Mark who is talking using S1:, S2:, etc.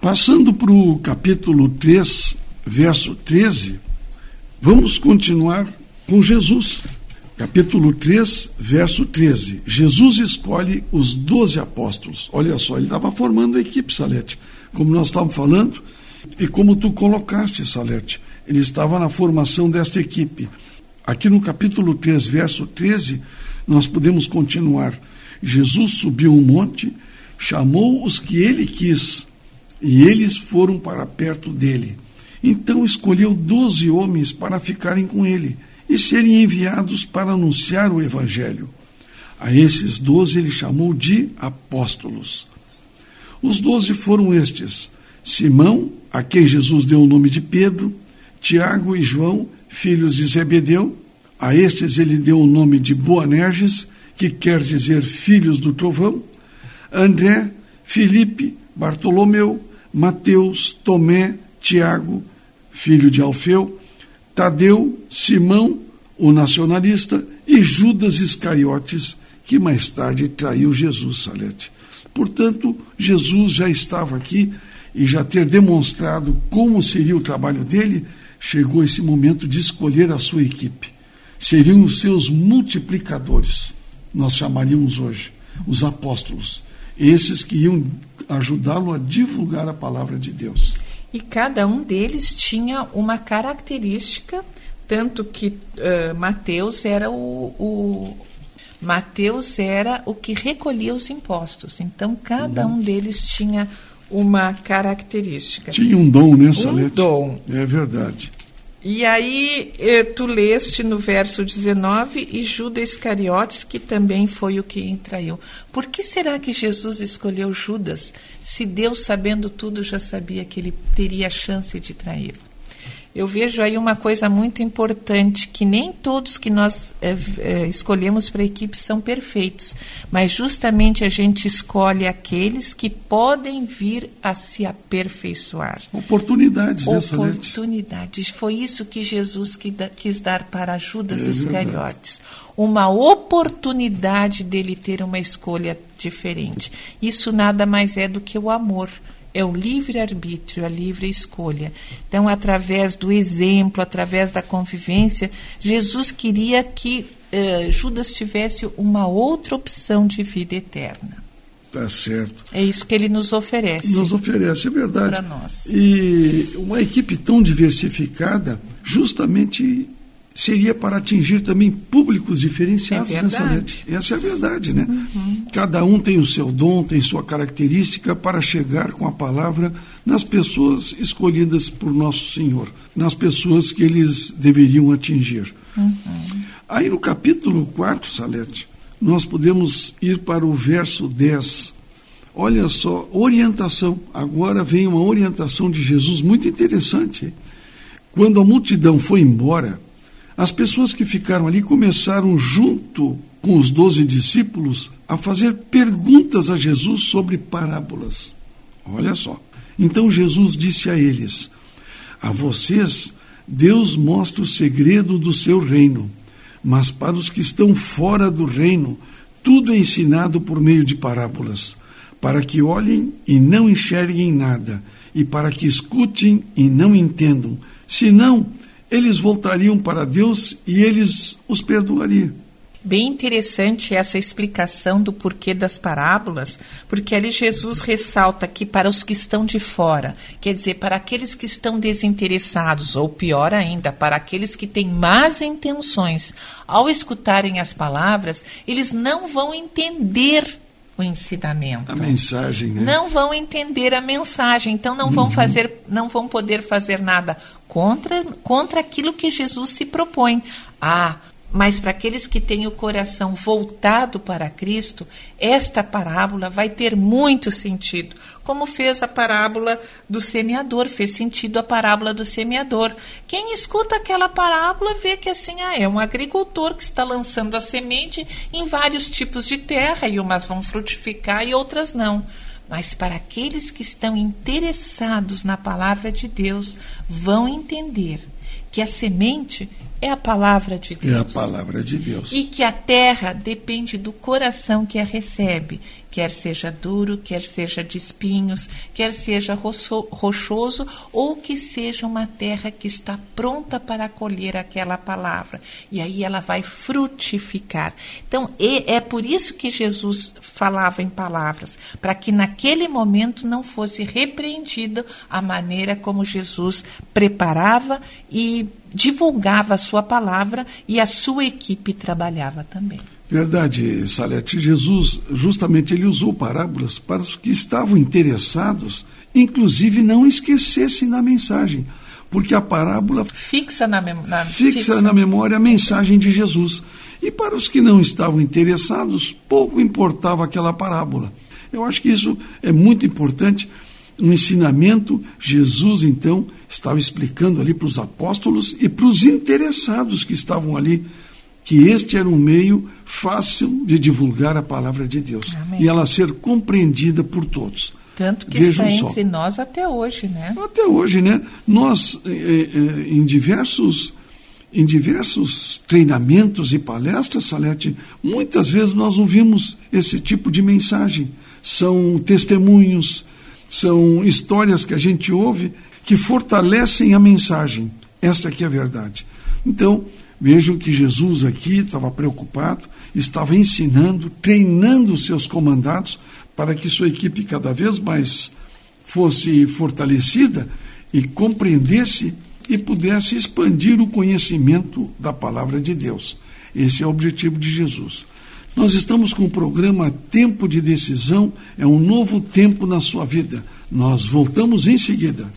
S1: Passando para o capítulo 3, verso 13, vamos continuar com Jesus. Capítulo 3, verso 13. Jesus escolhe os doze apóstolos. Olha só, ele estava formando a equipe, Salete, como nós estávamos falando, e como tu colocaste, Salete. Ele estava na formação desta equipe. Aqui no capítulo 3, verso 13, nós podemos continuar. Jesus subiu um monte, chamou os que ele quis, e eles foram para perto dele. Então escolheu doze homens para ficarem com ele e serem enviados para anunciar o Evangelho. A esses doze ele chamou de apóstolos. Os doze foram estes: Simão, a quem Jesus deu o nome de Pedro, Tiago e João, filhos de Zebedeu. A estes ele deu o nome de Boanerges, que quer dizer filhos do trovão. André, Filipe, Bartolomeu, Mateus, Tomé, Tiago, filho de Alfeu, Tadeu, Simão, o nacionalista, e Judas Iscariotes, que mais tarde traiu Jesus, Salete. Portanto, Jesus já estava aqui e já ter demonstrado como seria o trabalho dele, chegou esse momento de escolher a sua equipe. Seriam os seus multiplicadores, nós chamaríamos hoje, os apóstolos, esses que iam ajudá-lo a divulgar a palavra de Deus.
S2: E cada um deles tinha uma característica, tanto que uh, Mateus era o, o, Mateus era o que recolhia os impostos. Então cada uhum. um deles tinha uma característica.
S1: Tinha um dom, né,
S2: Salete? Um dom.
S1: É verdade.
S2: E aí eh, tu leste no verso 19 e Judas Iscariotes, que também foi o que traiu. Por que será que Jesus escolheu Judas, se Deus, sabendo tudo, já sabia que ele teria a chance de traí-lo? Eu vejo aí uma coisa muito importante, que nem todos que nós é, é, escolhemos para a equipe são perfeitos, mas justamente a gente escolhe aqueles que podem vir a se aperfeiçoar.
S1: Oportunidades,
S2: né, Oportunidades. Foi isso que Jesus quis dar para Judas é Iscariotes. Uma oportunidade dele ter uma escolha diferente. Isso nada mais é do que o amor é o livre-arbítrio, a livre escolha. Então, através do exemplo, através da convivência, Jesus queria que uh, Judas tivesse uma outra opção de vida eterna.
S1: Tá certo.
S2: É isso que ele nos oferece.
S1: Nos oferece, é verdade.
S2: Para nós.
S1: E uma equipe tão diversificada, justamente seria para atingir também públicos diferenciados
S2: é
S1: nessa. Essa é a verdade, né? Uhum. Cada um tem o seu dom, tem sua característica para chegar com a palavra nas pessoas escolhidas por nosso Senhor, nas pessoas que eles deveriam atingir. Uhum. Aí no capítulo 4, Salete, nós podemos ir para o verso 10. Olha só, orientação. Agora vem uma orientação de Jesus muito interessante. Quando a multidão foi embora, as pessoas que ficaram ali começaram, junto com os doze discípulos, a fazer perguntas a Jesus sobre parábolas. Olha só. Então Jesus disse a eles: A vocês, Deus mostra o segredo do seu reino, mas para os que estão fora do reino, tudo é ensinado por meio de parábolas, para que olhem e não enxerguem nada, e para que escutem e não entendam, senão eles voltariam para Deus e eles os perdoariam.
S2: Bem interessante essa explicação do porquê das parábolas, porque ali Jesus ressalta que para os que estão de fora, quer dizer, para aqueles que estão desinteressados, ou pior ainda, para aqueles que têm más intenções, ao escutarem as palavras, eles não vão entender o ensinamento.
S1: A mensagem, né?
S2: Não vão entender a mensagem, então não vão uhum. fazer, não vão poder fazer nada contra contra aquilo que Jesus se propõe. Ah, mas para aqueles que têm o coração voltado para Cristo, esta parábola vai ter muito sentido. Como fez a parábola do semeador, fez sentido a parábola do semeador. Quem escuta aquela parábola vê que assim ah, é um agricultor que está lançando a semente em vários tipos de terra, e umas vão frutificar e outras não. Mas para aqueles que estão interessados na palavra de Deus, vão entender que a semente é a palavra de Deus.
S1: É a palavra de Deus.
S2: E que a terra depende do coração que a recebe, quer seja duro, quer seja de espinhos, quer seja rochoso ou que seja uma terra que está pronta para acolher aquela palavra. E aí ela vai frutificar. Então, é por isso que Jesus falava em palavras, para que naquele momento não fosse repreendido a maneira como Jesus preparava e divulgava a sua palavra e a sua equipe trabalhava também.
S1: Verdade, Salete. Jesus, justamente, ele usou parábolas para os que estavam interessados, inclusive não esquecessem da mensagem, porque a parábola
S2: fixa na, na,
S1: fixa, fixa na memória a mensagem de Jesus. E para os que não estavam interessados, pouco importava aquela parábola. Eu acho que isso é muito importante. Um ensinamento, Jesus então estava explicando ali para os apóstolos e para os interessados que estavam ali que este era um meio fácil de divulgar a palavra de Deus Amém. e ela ser compreendida por todos.
S2: Tanto que Vejam está só. entre nós até hoje, né?
S1: Até hoje, né? Nós, eh, eh, em diversos em diversos treinamentos e palestras, Salete, muitas vezes nós ouvimos esse tipo de mensagem. São testemunhos, são histórias que a gente ouve que fortalecem a mensagem. Esta aqui é a verdade. Então, Vejam que Jesus aqui estava preocupado, estava ensinando, treinando os seus comandados para que sua equipe cada vez mais fosse fortalecida e compreendesse e pudesse expandir o conhecimento da palavra de Deus. Esse é o objetivo de Jesus. Nós estamos com o programa Tempo de Decisão, é um novo tempo na sua vida. Nós voltamos em seguida.